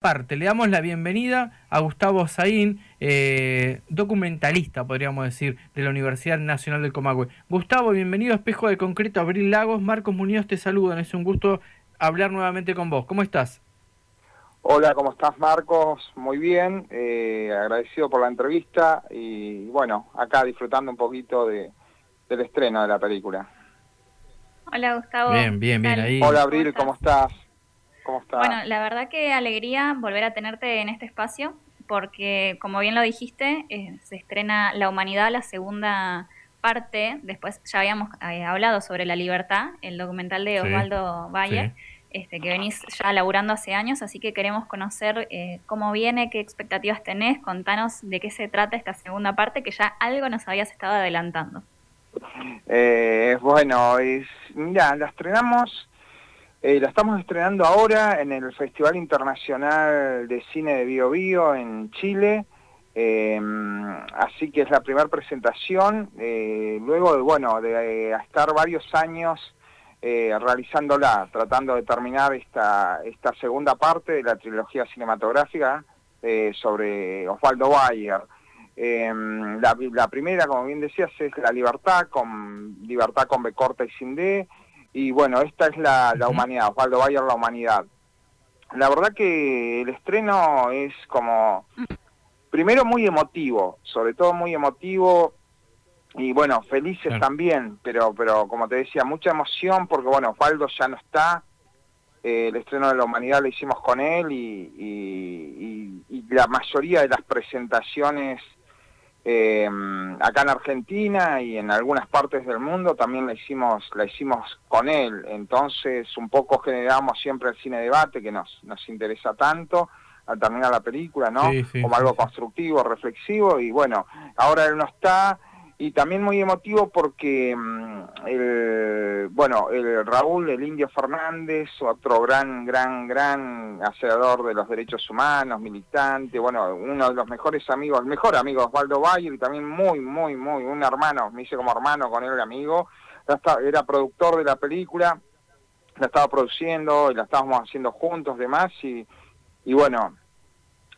parte. Le damos la bienvenida a Gustavo Saín, eh, documentalista, podríamos decir, de la Universidad Nacional del Comahue. Gustavo, bienvenido a Espejo de Concreto, Abril Lagos. Marcos Muñoz te saludan, es un gusto hablar nuevamente con vos. ¿Cómo estás? Hola, ¿cómo estás Marcos? Muy bien, eh, agradecido por la entrevista y bueno, acá disfrutando un poquito de, del estreno de la película. Hola Gustavo. Bien, bien, bien ahí. Hola Abril, ¿cómo estás? Bueno, la verdad que alegría volver a tenerte en este espacio, porque como bien lo dijiste, eh, se estrena La Humanidad, la segunda parte. Después ya habíamos eh, hablado sobre La Libertad, el documental de Osvaldo Valle. Este, que venís ya laburando hace años, así que queremos conocer eh, cómo viene, qué expectativas tenés, contanos de qué se trata esta segunda parte, que ya algo nos habías estado adelantando. bueno, es, mira, la estrenamos eh, la estamos estrenando ahora en el Festival Internacional de Cine de Bio Bio en Chile, em, así que es la primera presentación, eh, luego de, bueno, de estar varios años eh, realizándola, tratando de terminar esta, esta segunda parte de la trilogía cinematográfica sobre Osvaldo Bayer. Em, la, la, primera, como bien decías, es La Libertad, con Libertad con B corta y sin D, y bueno, esta es la, humanidad, Osvaldo Bayer, la humanidad. La verdad que el estreno es como, primero muy emotivo, sobre todo muy emotivo, y bueno, felices también, pero, pero como te decía, mucha emoción porque bueno, Osvaldo ya no está, eh, el estreno de la humanidad lo hicimos con él y, y la mayoría de las presentaciones eh, acá en Argentina y en algunas partes del mundo también la hicimos, la hicimos con él, entonces un poco generamos siempre el cine debate que nos, nos interesa tanto al terminar la película, ¿no? Como algo constructivo, reflexivo y bueno, ahora él no está y también muy emotivo porque mm, el, bueno, el Raúl, el Indio Fernández, otro gran, gran, gran hacedor de los derechos humanos, militante, bueno, uno de los mejores amigos, el mejor amigo Osvaldo Bayer y también muy, muy, muy, un hermano, me hice como hermano con él, amigo, era productor de la película, la estaba produciendo la estábamos haciendo juntos, demás, y bueno,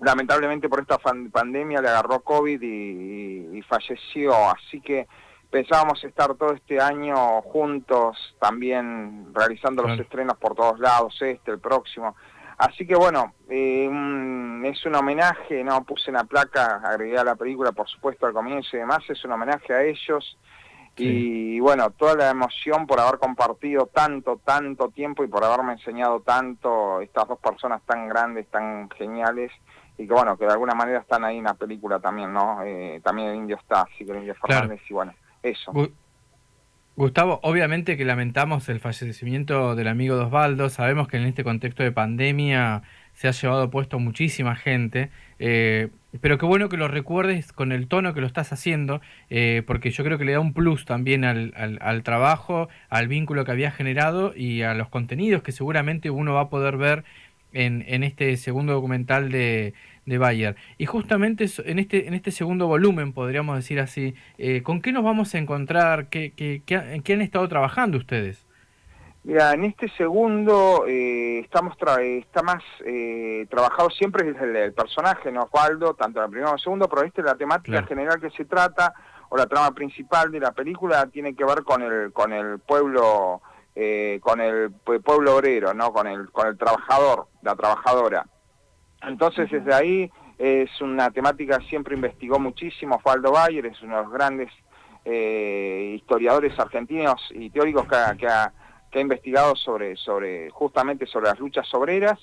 lamentablemente por esta pandemia le agarró COVID y, falleció, así que pensábamos estar todo este año juntos, también realizando los estrenos por todos lados, este, el próximo. Así que bueno, eh, es un homenaje, no puse una placa, agregué a la película por supuesto al comienzo y demás, es un homenaje a ellos. Y bueno, toda la emoción por haber compartido tanto, tanto tiempo y por haberme enseñado tanto estas dos personas tan grandes, tan geniales y que bueno, que de alguna manera están ahí en la película también, ¿no? Eh, también el indio está, así que el indio Fernández y bueno, eso. Gustavo, obviamente que lamentamos el fallecimiento del amigo de Osvaldo, sabemos que en este contexto de pandemia se ha llevado puesto muchísima gente, eh, pero qué bueno que lo recuerdes con el tono que lo estás haciendo, eh, porque yo creo que le da un plus también al, al, al, trabajo, al vínculo que había generado y a los contenidos que seguramente uno va a poder ver en, en este segundo documental de, de Bayer. Y justamente en este, en este segundo volumen, podríamos decir así, eh, ¿con qué nos vamos a encontrar? ¿Qué, qué, ¿En qué han estado trabajando ustedes? Mira, en este segundo eh, estamos está más eh, trabajado siempre desde el, personaje, ¿no, Osvaldo? Tanto en el primero como en el segundo, pero este la temática general que se trata, o la trama principal de la película, tiene que ver con el, con el pueblo eh, con el pueblo obrero, ¿no? Con el, con el trabajador, la trabajadora. Entonces desde ahí es una temática que siempre investigó muchísimo Osvaldo Bayer, es uno de los grandes eh, historiadores argentinos y teóricos que ha, que ha, investigado sobre, sobre, justamente sobre las luchas obreras.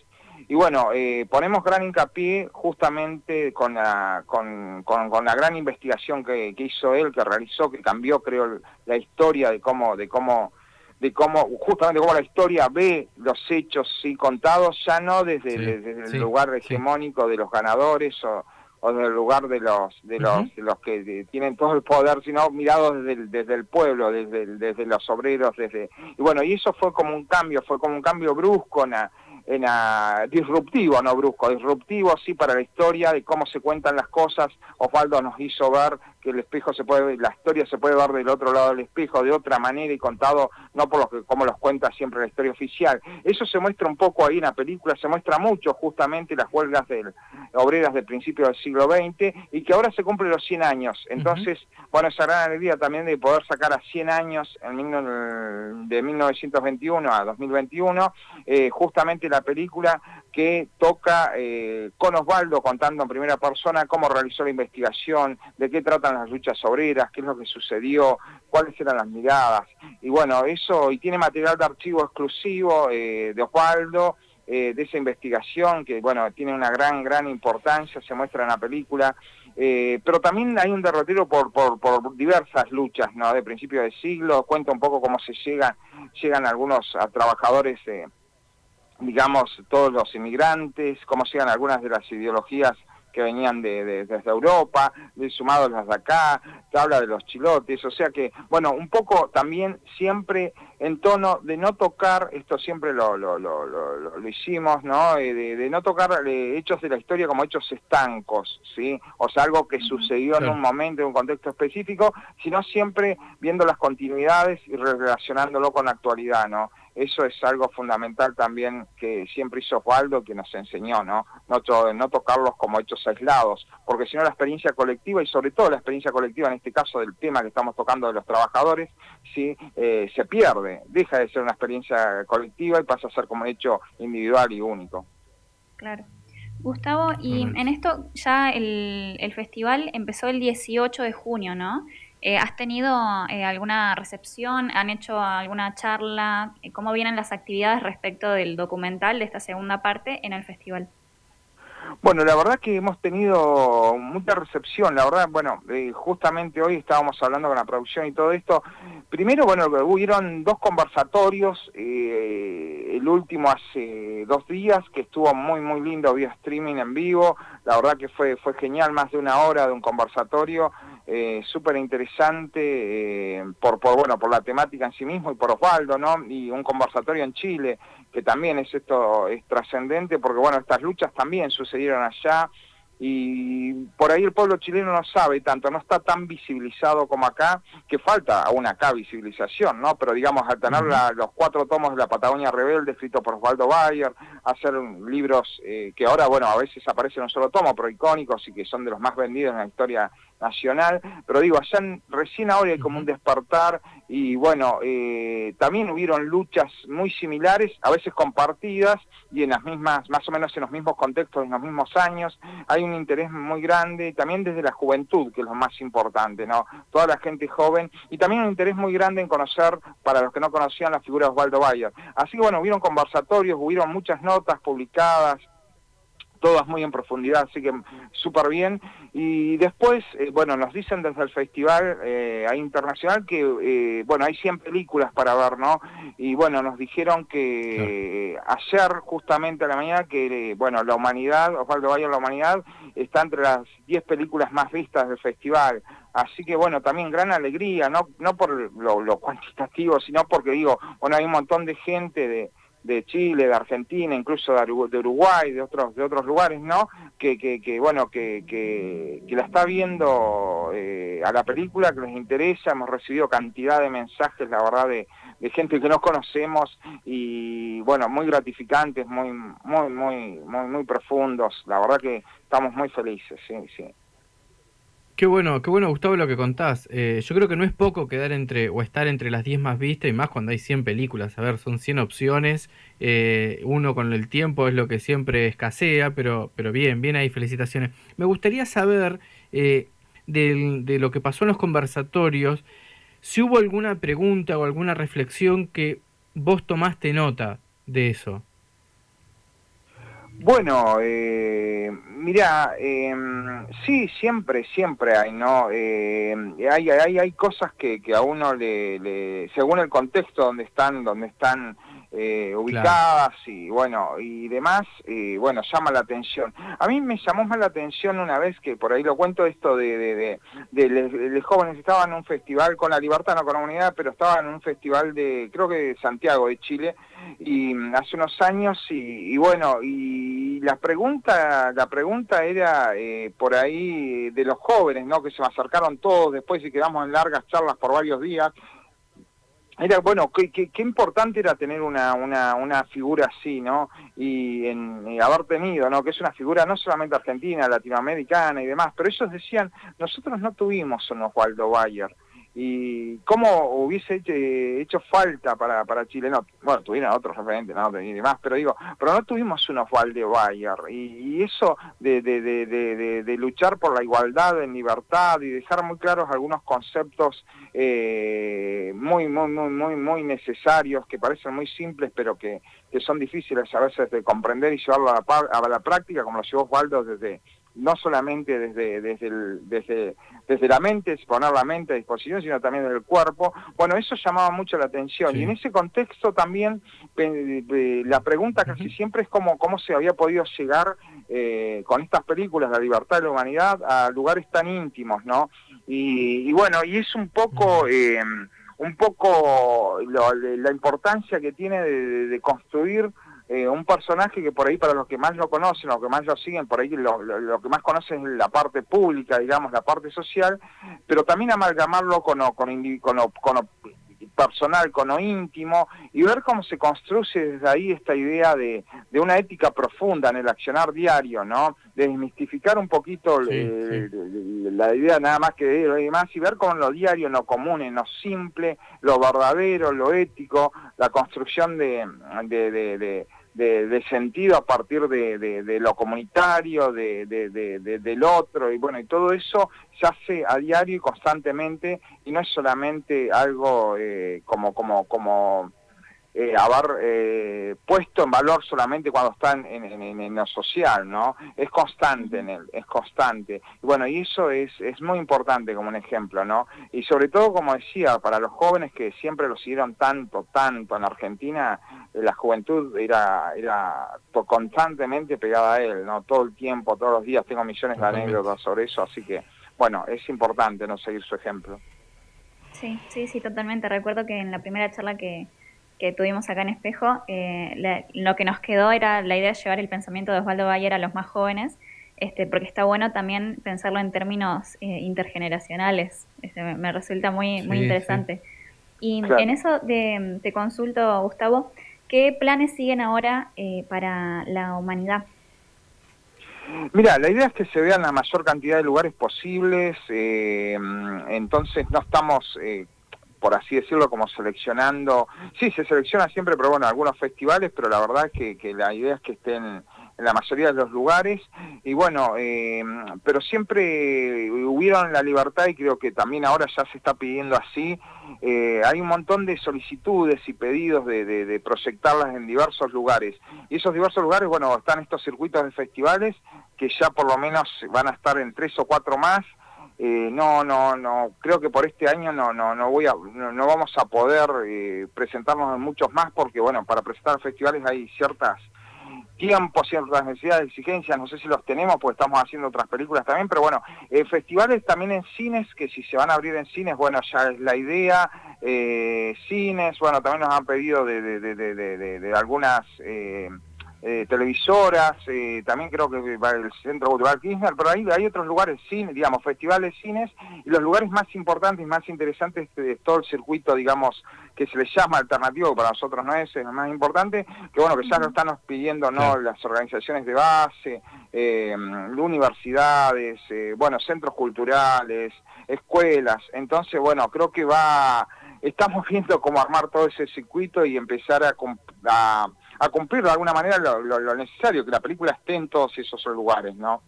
Y bueno, eh, ponemos gran hincapié justamente con la, con, con, la gran investigación que, que, hizo él, que realizó, que cambió, creo, la historia de cómo, de cómo de cómo, justamente cómo la historia ve los hechos sí contados, ya no desde, el lugar hegemónico de los ganadores o, o desde el lugar de los de los, de los que tienen todo el poder, sino mirado desde el, desde el pueblo, desde, desde los obreros, desde y bueno, y eso fue como un cambio, fue como un cambio brusco en en disruptivo, no brusco, disruptivo sí para la historia de cómo se cuentan las cosas. Osvaldo nos hizo ver que el espejo se puede, la historia se puede ver del otro lado del espejo, de otra manera y contado no por lo que, como los cuenta siempre la historia oficial. Eso se muestra un poco ahí en la película, se muestra mucho justamente las huelgas del, obreras del principio del siglo XX y que ahora se cumplen los 100 años. Entonces, bueno, esa gran alegría también de poder sacar a 100 años en, de 1921 a 2021, eh, justamente la película que toca eh, con Osvaldo contando en primera persona cómo realizó la investigación, de qué tratan las luchas obreras, qué es lo que sucedió, cuáles eran las miradas. Y bueno, eso, y tiene material de archivo exclusivo eh, de Osvaldo, eh, de esa investigación que, bueno, tiene una gran, gran importancia, se muestra en la película, pero también hay un derrotero por, por, por, diversas luchas, ¿no?, de principio del siglo, cuenta un poco cómo se llega, llegan algunos a trabajadores digamos, todos los inmigrantes, cómo llegan algunas de las ideologías que venían de, desde Europa, de sumados las de acá, que habla de los chilotes, o sea que, bueno, un poco también siempre en tono de no tocar, esto siempre lo, lo, lo, lo hicimos, ¿no? Eh, de, no tocar eh, hechos de la historia como hechos estancos, ¿sí? O sea, algo que sucedió en un momento, en un contexto específico, sino siempre viendo las continuidades y relacionándolo con la actualidad, ¿no? Eso es algo fundamental también que siempre hizo Osvaldo, que nos enseñó, ¿no? No, no tocarlos como hechos aislados, porque si no la experiencia colectiva, y sobre todo la experiencia colectiva en este caso del tema que estamos tocando de los trabajadores, ¿sí? Eh, se pierde, deja de ser una experiencia colectiva y pasa a ser como un hecho individual y único. Claro. Gustavo, y en esto ya el, el festival empezó el 18 de junio, ¿no? Eh, ¿Has tenido eh, alguna recepción? ¿Han hecho alguna charla? Eh, ¿Cómo vienen las actividades respecto del documental de esta segunda parte en el festival? Bueno, la verdad que hemos tenido mucha recepción, la verdad, bueno, justamente hoy estábamos hablando con la producción y todo esto. Primero, bueno, hubieron dos conversatorios, el último hace dos días, que estuvo muy, muy lindo vía streaming en vivo, la verdad que fue, fue genial, más de una hora de un conversatorio, eh, súper interesante eh, por, por, bueno, por la temática en sí mismo y por Osvaldo, ¿no? Y un conversatorio en Chile, que también es esto, es trascendente porque, bueno, estas luchas también sucedieron allá y por ahí el pueblo chileno no sabe tanto, no está tan visibilizado como acá, que falta aún acá visibilización, ¿no? Pero digamos, al tener los cuatro tomos de la Patagonia Rebelde, escrito por Osvaldo Bayer, hacer libros eh, que ahora, bueno, a veces aparecen un solo tomo, pero icónicos y que son de los más vendidos en la historia nacional, pero digo, allá recién ahora hay como un despertar y bueno, eh, también hubieron luchas muy similares, a veces compartidas y en las mismas, más o menos en los mismos contextos, en los mismos años, hay un interés muy grande, también desde la juventud, que es lo más importante, ¿no? Toda la gente joven y también un interés muy grande en conocer, para los que no conocían, la figura de Osvaldo Bayer. Así que bueno, hubieron conversatorios, hubieron muchas notas publicadas, todas muy en profundidad, así que súper bien. Y después, eh, bueno, nos dicen desde el festival eh, internacional que, eh, bueno, hay 100 películas para ver, ¿no? Y bueno, nos dijeron que ayer, justamente a la mañana, que, bueno, la humanidad, Osvaldo Valle, la humanidad, está entre las 10 películas más vistas del festival. Así que bueno, también gran alegría, no, no por lo, lo cuantitativo, sino porque digo, bueno, hay un montón de gente de, de Chile, de Argentina, incluso de Uruguay, de otros, de otros lugares, ¿no? Que, que, bueno, que, que, la está viendo eh, a la película, que les interesa, hemos recibido cantidad de mensajes, la verdad, de, gente que no conocemos y bueno, muy gratificantes, muy, muy, muy, muy, muy profundos, la verdad que estamos muy felices, sí, sí. Qué bueno, qué bueno Gustavo lo que contás. Eh, yo creo que no es poco quedar entre o estar entre las 10 más vistas y más cuando hay 100 películas. A ver, son 100 opciones. Eh, uno con el tiempo es lo que siempre escasea, pero, pero bien, bien ahí, felicitaciones. Me gustaría saber eh, de lo que pasó en los conversatorios, si hubo alguna pregunta o alguna reflexión que vos tomaste nota de eso. Bueno, eh, mira, em, sí, siempre, siempre hay, ¿no? Eh, hay, hay, hay cosas que, que a uno le, le, según el contexto donde están, donde están eh, ubicadas y bueno, y demás, y bueno, llama la atención. A mí me llamó más la atención una vez que por ahí lo cuento esto de, de, de, jóvenes estaban en un festival con la libertad, no con la unidad, pero estaban en un festival de, creo que de Santiago, de Chile, y hace unos años, y, y bueno, y y la pregunta, la pregunta era eh, por ahí de los jóvenes, ¿no? Que se me acercaron todos después y quedamos en largas charlas por varios días. Era, bueno, qué, qué, importante era tener una, una, una, figura así, ¿no? Y, en, haber tenido, ¿no? Que es una figura no solamente argentina, latinoamericana y demás, pero ellos decían, nosotros no tuvimos un Osvaldo Bayer y cómo hubiese hecho, falta para, para Chile, no, bueno, tuvieron otros referentes, ¿no? y demás, pero digo, pero no tuvimos un Osvaldo Bayer, y, y eso de, de, de, de, luchar por la igualdad en libertad y dejar muy claros algunos conceptos eh, muy, muy, muy, muy, muy necesarios, que parecen muy simples, pero que, que son difíciles a veces de comprender y llevarlo a la, a la práctica, como lo llevó Osvaldo desde no solamente desde, desde, el, desde, desde la mente, poner la mente a disposición, sino también del cuerpo. Bueno, eso llamaba mucho la atención. Y en ese contexto también la pregunta casi siempre es cómo, cómo se había podido llegar eh, con estas películas, La libertad de la humanidad, a lugares tan íntimos, ¿no? Y, bueno, y es un poco... Eh, un poco la importancia que tiene de construir eh, un personaje que por ahí para los que más lo conocen, los que más lo siguen, por ahí lo, que más conocen es la parte pública, digamos, la parte social, pero también amalgamarlo con, con, con, con personal, con lo íntimo, y ver cómo se construye desde ahí esta idea de, de una ética profunda en el accionar diario, ¿no? De desmistificar un poquito la idea nada más que de lo demás y ver cómo lo diario, en lo común, en lo simple, lo verdadero, lo ético, la construcción de, de de, sentido a partir de, lo comunitario, de, del otro, y bueno, y todo eso se hace a diario y constantemente, y no es solamente algo eh, como, como, como eh, haber eh, puesto en valor solamente cuando están en, en, lo social, ¿no? Es constante en él, es constante. Y bueno, y eso es, es muy importante como un ejemplo, ¿no? Y sobre todo, como decía, para los jóvenes que siempre lo siguieron tanto, tanto en Argentina, eh, la juventud era, era constantemente pegada a él, ¿no? Todo el tiempo, todos los días tengo millones de anécdotas sobre eso, así que, bueno, es importante no seguir su ejemplo. Sí, sí, sí, totalmente. Recuerdo que en la primera charla que, que tuvimos acá en Espejo, eh, lo que nos quedó era la idea de llevar el pensamiento de Osvaldo Bayer a los más jóvenes, este, porque está bueno también pensarlo en términos eh, intergeneracionales. Este, me, resulta muy, muy interesante. Y en eso de, te consulto, Gustavo, ¿qué planes siguen ahora eh, para la humanidad? Mira, la idea es que se vean la mayor cantidad de lugares posibles, entonces no estamos por así decirlo, como seleccionando, sí, se selecciona siempre, pero bueno, algunos festivales, pero la verdad que, la idea es que estén en la mayoría de los lugares, y bueno, eh, pero siempre hubieron la libertad y creo que también ahora ya se está pidiendo así, eh, hay un montón de solicitudes y pedidos de, proyectarlas en diversos lugares, y esos diversos lugares, bueno, están estos circuitos de festivales que ya por lo menos van a estar en tres o cuatro más, eh, no, no, no, creo que por este año no, no, no voy a, no, vamos a poder eh, presentarnos en muchos más porque, bueno, para presentar festivales hay ciertas tiempos, ciertas necesidades, exigencias, no sé si los tenemos porque estamos haciendo otras películas también, pero bueno, eh, festivales también en cines, que si se van a abrir en cines, bueno, ya es la idea, cines, bueno, también nos han pedido de, de, de, de, de algunas eh, televisoras, eh, también creo que va el Centro Cultural Kirchner, pero ahí hay otros lugares, cine, digamos, festivales, cines, y los lugares más importantes más interesantes de todo el circuito, digamos, que se les llama alternativo, para nosotros no es, el más importante, que bueno, que ya lo están pidiendo no las organizaciones de base, eh, universidades, bueno, centros culturales, escuelas, entonces, bueno, creo que va, estamos viendo cómo armar todo ese circuito y empezar a, a a cumplir de alguna manera lo, necesario, que la película esté en todos esos lugares, ¿no?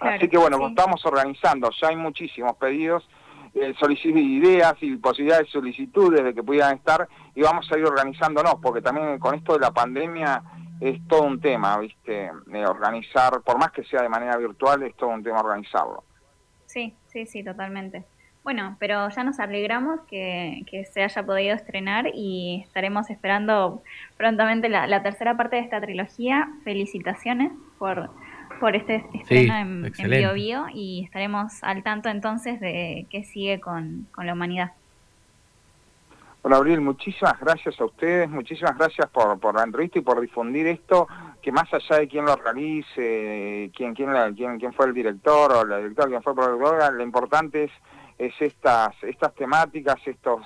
Así que bueno, estamos organizando, ya hay muchísimos pedidos, eh, ideas y posibilidades de solicitudes de que pudieran estar y vamos a ir organizándonos, porque también con esto de la pandemia es todo un tema, ¿viste? De organizar, por más que sea de manera virtual, es todo un tema organizarlo. Sí, sí, sí, totalmente. Bueno, pero ya nos alegramos que, se haya podido estrenar y estaremos esperando prontamente la, tercera parte de esta trilogía. Felicitaciones por, por este estreno en, en Bio, Bio y estaremos al tanto entonces de qué sigue con, con la humanidad. Bueno, Abril, muchísimas gracias a ustedes, muchísimas gracias por, por la entrevista y por difundir esto que más allá de quién lo realice, quién, quién, quién, quién fue el director o la directora, quién fue el productor, lo importante es, es estas, estas temáticas, estos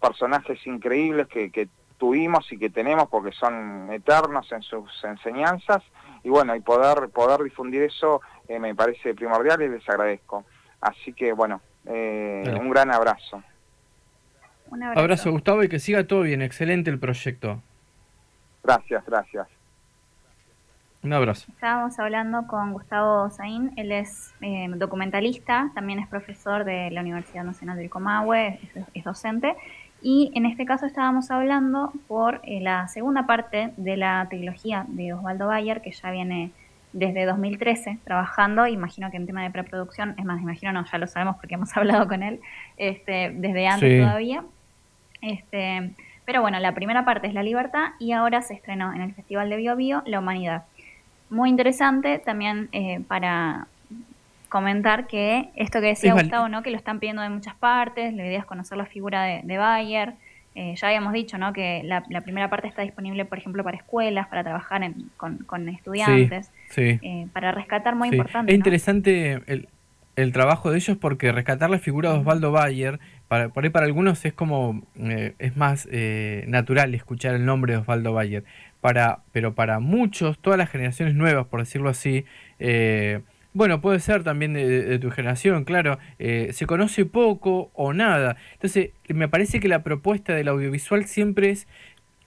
personajes increíbles que, que tuvimos y que tenemos porque son eternos en sus enseñanzas y bueno, y poder, poder difundir eso eh, me parece primordial y les agradezco. Así que bueno, eh, un gran abrazo. Un abrazo. abrazo Gustavo y que siga todo bien, excelente el proyecto. Gracias, gracias. Un abrazo. Estábamos hablando con Gustavo Zain, él es eh, documentalista, también es profesor de la Universidad Nacional del Comahue, es docente y en este caso estábamos hablando por eh, la segunda parte de la trilogía de Osvaldo Bayer, que ya viene desde 2013 trabajando, imagino que en tema de preproducción, es más, imagino no, ya lo sabemos porque hemos hablado con él este, desde antes todavía. Este, pero bueno, la primera parte es La Libertad y ahora se estrenó en el Festival de Bio Bio La Humanidad. Muy interesante también eh, para, comentar que esto que decía Gustavo, ¿no? que lo están pidiendo de muchas partes, la idea es conocer la figura de, Bayer. Eh, ya habíamos dicho ¿no? que la, primera parte está disponible, por ejemplo, para escuelas, para trabajar con, estudiantes, eh, para rescatar muy importante. Es interesante el, el, trabajo de ellos porque rescatar la figura de Osvaldo Bayer, para, por ahí para algunos es como, eh, es más natural escuchar el nombre de Osvaldo Bayer, para, pero para muchos, todas las generaciones nuevas, por decirlo así, eh, bueno, puede ser también de, tu generación, claro. Eh, se conoce poco o nada. Entonces, me parece que la propuesta del audiovisual siempre es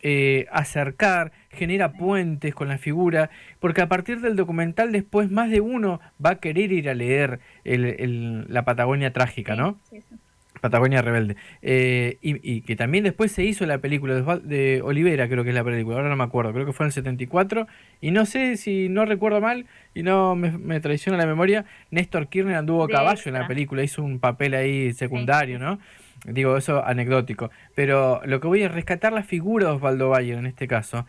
eh, acercar, genera puentes con la figura, porque a partir del documental después más de uno va a querer ir a leer la Patagonia trágica, ¿no? Sí, sí. Patagonia Rebelde. Eh, y, que también después se hizo la película de, Olivera, creo que es la película, ahora no me acuerdo, creo que fue en el 74. Y no sé si no recuerdo mal y no me, traiciona la memoria, Néstor Kirchner anduvo a caballo en la película, hizo un papel ahí secundario, ¿no? Digo, eso anecdótico. Pero lo que voy a rescatar la figura de Osvaldo Bayer en este caso.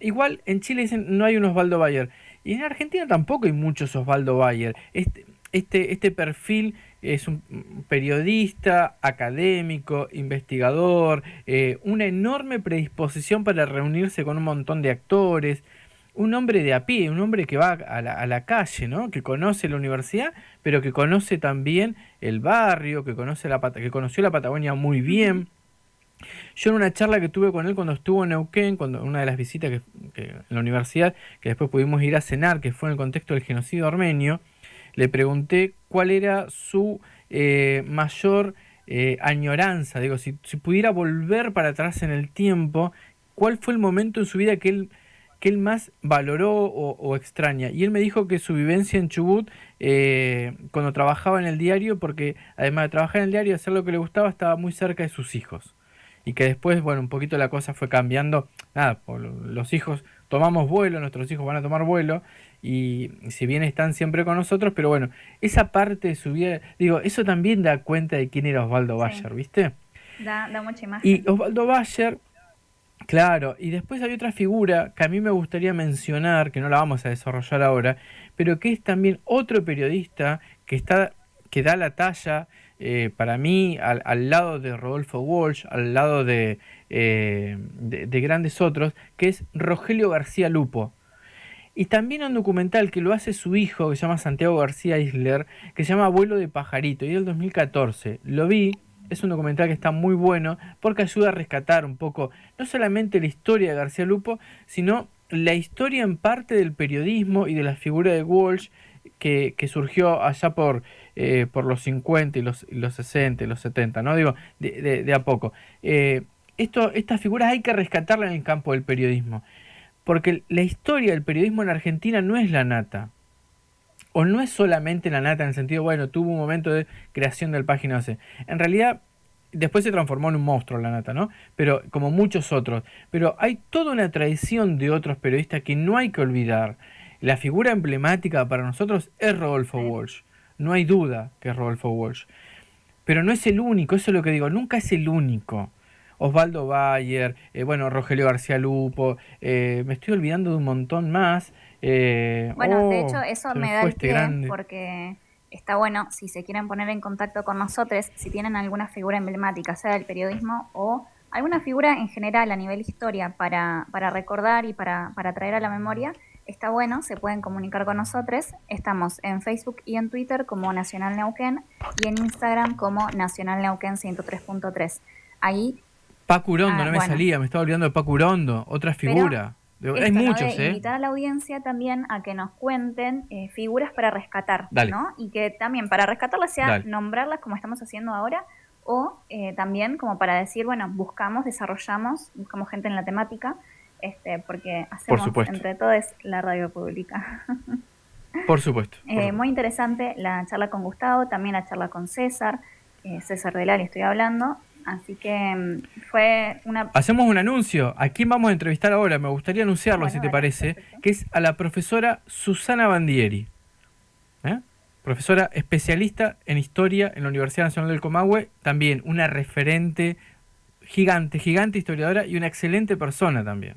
Igual en Chile dicen no hay un Osvaldo Bayer. Y en Argentina tampoco hay muchos Osvaldo Bayer. Este, este, este perfil es un periodista, académico, investigador, eh, una enorme predisposición para reunirse con un montón de actores, un hombre de a pie, un hombre que va a la, a la, calle, ¿no? que conoce la universidad, pero que conoce también el barrio, que, conoce la, que conoció la Patagonia muy bien. Yo en una charla que tuve con él cuando estuvo en Neuquén, cuando una de las visitas que, que, en la universidad, que después pudimos ir a cenar, que fue en el contexto del genocidio armenio, le pregunté cuál era su eh, mayor eh, añoranza, digo, si, pudiera volver para atrás en el tiempo, ¿cuál fue el momento en su vida que él, que él más valoró o, extraña? Y él me dijo que su vivencia en Chubut, eh, cuando trabajaba en el diario, porque además de trabajar en el diario y hacer lo que le gustaba, estaba muy cerca de sus hijos. Y que después, bueno, un poquito la cosa fue cambiando. Nada, los hijos tomamos vuelo, nuestros hijos van a tomar vuelo, y si bien están siempre con nosotros, pero bueno, esa parte de su vida, digo, eso también da cuenta de quién era Osvaldo Bayer, ¿viste? Da, da mucha imagen. Y Osvaldo Bayer, claro, y después hay otra figura que a mí me gustaría mencionar, que no la vamos a desarrollar ahora, pero que es también otro periodista que está que da la talla eh, para mí al, al, lado de Rodolfo Walsh, al lado de, eh, de, de, grandes otros, que es Rogelio García Lupo. Y también un documental que lo hace su hijo, que se llama Santiago García Isler, que se llama Abuelo de Pajarito, y del 2014. Lo vi, es un documental que está muy bueno porque ayuda a rescatar un poco, no solamente la historia de García Lupo, sino la historia en parte del periodismo y de la figura de Walsh que, que surgió allá por, eh, por los 50 y los, los 60 y los 70, ¿no? Digo, de, de, a poco. Eh, estas figuras hay que rescatarlas en el campo del periodismo. Porque la historia del periodismo en Argentina no es la nata. O no es solamente la nata en el sentido, bueno, tuvo un momento de creación del página 12. En realidad, después se transformó en un monstruo la nata, ¿no? Pero como muchos otros. Pero hay toda una tradición de otros periodistas que no hay que olvidar. La figura emblemática para nosotros es Rodolfo Walsh. No hay duda que es Rodolfo Walsh. Pero no es el único, eso es lo que digo, nunca es el único. Osvaldo Bayer, eh, bueno, Rogelio García Lupo, eh, me estoy olvidando de un montón más. Eh, bueno, de oh, hecho, eso me da el este pie porque está bueno, si se quieren poner en contacto con nosotros, si tienen alguna figura emblemática, sea del periodismo o alguna figura en general a nivel historia para, para recordar y para, para traer a la memoria, está bueno, se pueden comunicar con nosotros. Estamos en Facebook y en Twitter como Nacional Neuquén y en Instagram como Nacional Neuquén 103.3. Ahí... Pacurondo, ah, no me salía, me estaba olvidando de Pacurondo, otra figura. Hay muchos, ¿eh? Invitar a la audiencia también a que nos cuenten eh, figuras para rescatar, ¿no? Y que también para rescatarlas sea nombrarlas como estamos haciendo ahora o eh, también como para decir, bueno, buscamos, desarrollamos, buscamos gente en la temática, este, porque hacemos entre todos la radio pública. por supuesto. Eh, muy interesante la charla con Gustavo, también la charla con César, César Delari estoy hablando, Así que mm, fue una... Hacemos un anuncio. ¿A quién vamos a entrevistar ahora? Me gustaría anunciarlo, si te parece, que es a la profesora Susana Bandieri. ¿eh? Profesora especialista en historia en la Universidad Nacional del Comahue, también una referente gigante, gigante historiadora y una excelente persona también.